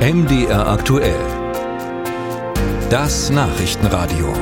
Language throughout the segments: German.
MDR aktuell. Das Nachrichtenradio.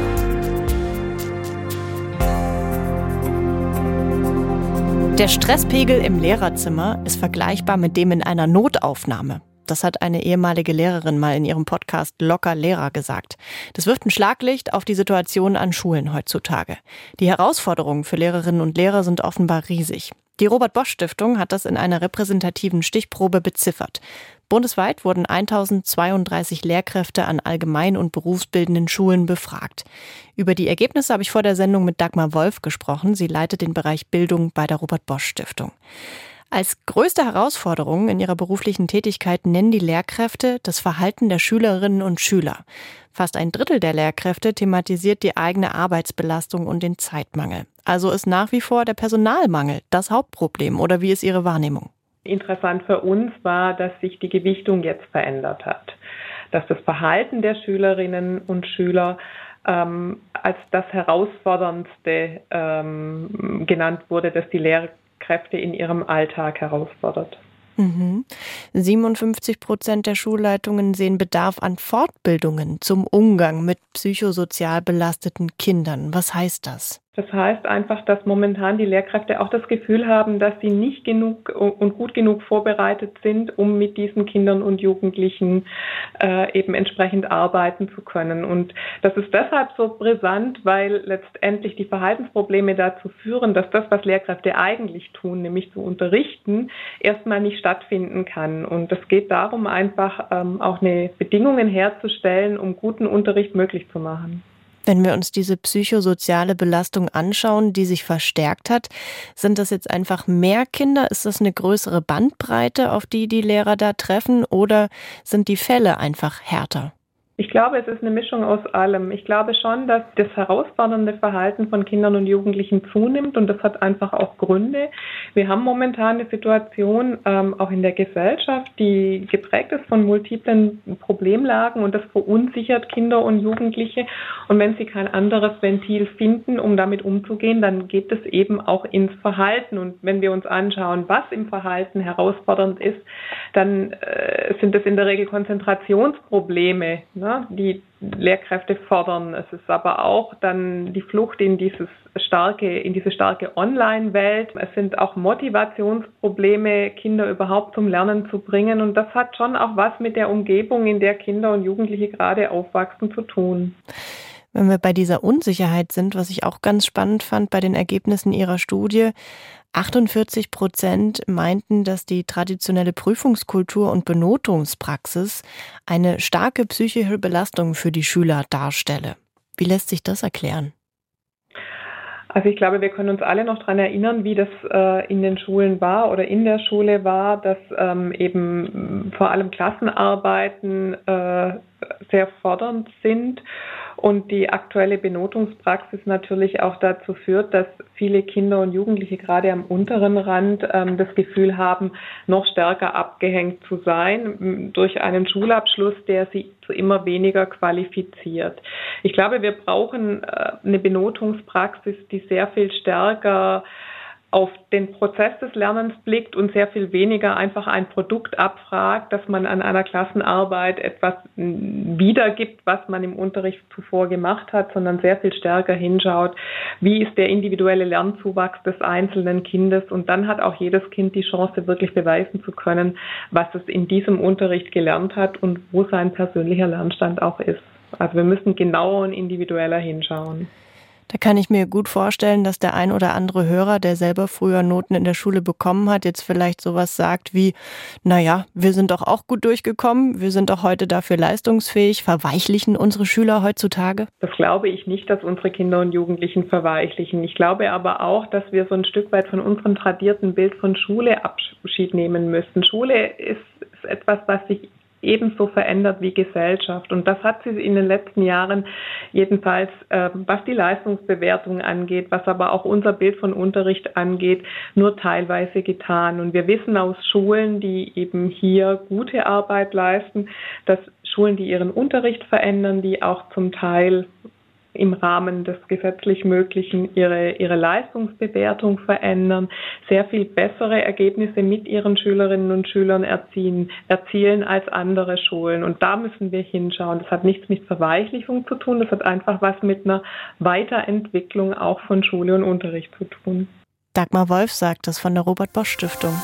Der Stresspegel im Lehrerzimmer ist vergleichbar mit dem in einer Notaufnahme. Das hat eine ehemalige Lehrerin mal in ihrem Podcast Locker Lehrer gesagt. Das wirft ein Schlaglicht auf die Situation an Schulen heutzutage. Die Herausforderungen für Lehrerinnen und Lehrer sind offenbar riesig. Die Robert Bosch Stiftung hat das in einer repräsentativen Stichprobe beziffert. Bundesweit wurden 1032 Lehrkräfte an allgemein- und berufsbildenden Schulen befragt. Über die Ergebnisse habe ich vor der Sendung mit Dagmar Wolf gesprochen. Sie leitet den Bereich Bildung bei der Robert Bosch Stiftung. Als größte Herausforderung in ihrer beruflichen Tätigkeit nennen die Lehrkräfte das Verhalten der Schülerinnen und Schüler. Fast ein Drittel der Lehrkräfte thematisiert die eigene Arbeitsbelastung und den Zeitmangel. Also ist nach wie vor der Personalmangel das Hauptproblem oder wie ist Ihre Wahrnehmung? Interessant für uns war, dass sich die Gewichtung jetzt verändert hat. Dass das Verhalten der Schülerinnen und Schüler ähm, als das Herausforderndste ähm, genannt wurde, dass die Lehrer Kräfte in ihrem Alltag herausfordert. Mhm. 57 Prozent der Schulleitungen sehen Bedarf an Fortbildungen zum Umgang mit psychosozial belasteten Kindern. Was heißt das? Das heißt einfach, dass momentan die Lehrkräfte auch das Gefühl haben, dass sie nicht genug und gut genug vorbereitet sind, um mit diesen Kindern und Jugendlichen äh, eben entsprechend arbeiten zu können. Und das ist deshalb so brisant, weil letztendlich die Verhaltensprobleme dazu führen, dass das, was Lehrkräfte eigentlich tun, nämlich zu unterrichten, erstmal nicht stattfinden kann. Und es geht darum, einfach ähm, auch eine Bedingungen herzustellen, um guten Unterricht möglich zu machen. Wenn wir uns diese psychosoziale Belastung anschauen, die sich verstärkt hat, sind das jetzt einfach mehr Kinder? Ist das eine größere Bandbreite, auf die die Lehrer da treffen? Oder sind die Fälle einfach härter? Ich glaube, es ist eine Mischung aus allem. Ich glaube schon, dass das herausfordernde Verhalten von Kindern und Jugendlichen zunimmt und das hat einfach auch Gründe. Wir haben momentan eine Situation ähm, auch in der Gesellschaft, die geprägt ist von multiplen Problemlagen und das verunsichert Kinder und Jugendliche. Und wenn sie kein anderes Ventil finden, um damit umzugehen, dann geht es eben auch ins Verhalten. Und wenn wir uns anschauen, was im Verhalten herausfordernd ist, dann äh, sind es in der Regel Konzentrationsprobleme. Ne? Ne, die Lehrkräfte fordern. Es ist aber auch dann die Flucht in dieses starke, in diese starke Online-Welt. Es sind auch Motivationsprobleme, Kinder überhaupt zum Lernen zu bringen. Und das hat schon auch was mit der Umgebung, in der Kinder und Jugendliche gerade aufwachsen, zu tun. Wenn wir bei dieser Unsicherheit sind, was ich auch ganz spannend fand bei den Ergebnissen Ihrer Studie, 48 Prozent meinten, dass die traditionelle Prüfungskultur und Benotungspraxis eine starke psychische Belastung für die Schüler darstelle. Wie lässt sich das erklären? Also ich glaube, wir können uns alle noch daran erinnern, wie das äh, in den Schulen war oder in der Schule war, dass ähm, eben vor allem Klassenarbeiten äh, sehr fordernd sind und die aktuelle Benotungspraxis natürlich auch dazu führt, dass viele Kinder und Jugendliche gerade am unteren Rand ähm, das Gefühl haben, noch stärker abgehängt zu sein durch einen Schulabschluss, der sie zu immer weniger qualifiziert. Ich glaube, wir brauchen äh, eine Benotungspraxis, die sehr viel stärker auf den Prozess des Lernens blickt und sehr viel weniger einfach ein Produkt abfragt, dass man an einer Klassenarbeit etwas wiedergibt, was man im Unterricht zuvor gemacht hat, sondern sehr viel stärker hinschaut, wie ist der individuelle Lernzuwachs des einzelnen Kindes und dann hat auch jedes Kind die Chance, wirklich beweisen zu können, was es in diesem Unterricht gelernt hat und wo sein persönlicher Lernstand auch ist. Also wir müssen genauer und individueller hinschauen. Da kann ich mir gut vorstellen, dass der ein oder andere Hörer, der selber früher Noten in der Schule bekommen hat, jetzt vielleicht sowas sagt wie, naja, wir sind doch auch gut durchgekommen, wir sind doch heute dafür leistungsfähig, verweichlichen unsere Schüler heutzutage? Das glaube ich nicht, dass unsere Kinder und Jugendlichen verweichlichen. Ich glaube aber auch, dass wir so ein Stück weit von unserem tradierten Bild von Schule Abschied nehmen müssen. Schule ist, etwas, was sich ebenso verändert wie Gesellschaft. Und das hat sie in den letzten Jahren jedenfalls, äh, was die Leistungsbewertung angeht, was aber auch unser Bild von Unterricht angeht, nur teilweise getan. Und wir wissen aus Schulen, die eben hier gute Arbeit leisten, dass Schulen, die ihren Unterricht verändern, die auch zum Teil im Rahmen des gesetzlich Möglichen ihre, ihre Leistungsbewertung verändern, sehr viel bessere Ergebnisse mit ihren Schülerinnen und Schülern erzielen, erzielen als andere Schulen. Und da müssen wir hinschauen. Das hat nichts mit Verweichlichung zu tun, das hat einfach was mit einer Weiterentwicklung auch von Schule und Unterricht zu tun. Dagmar Wolf sagt das von der Robert Bosch Stiftung.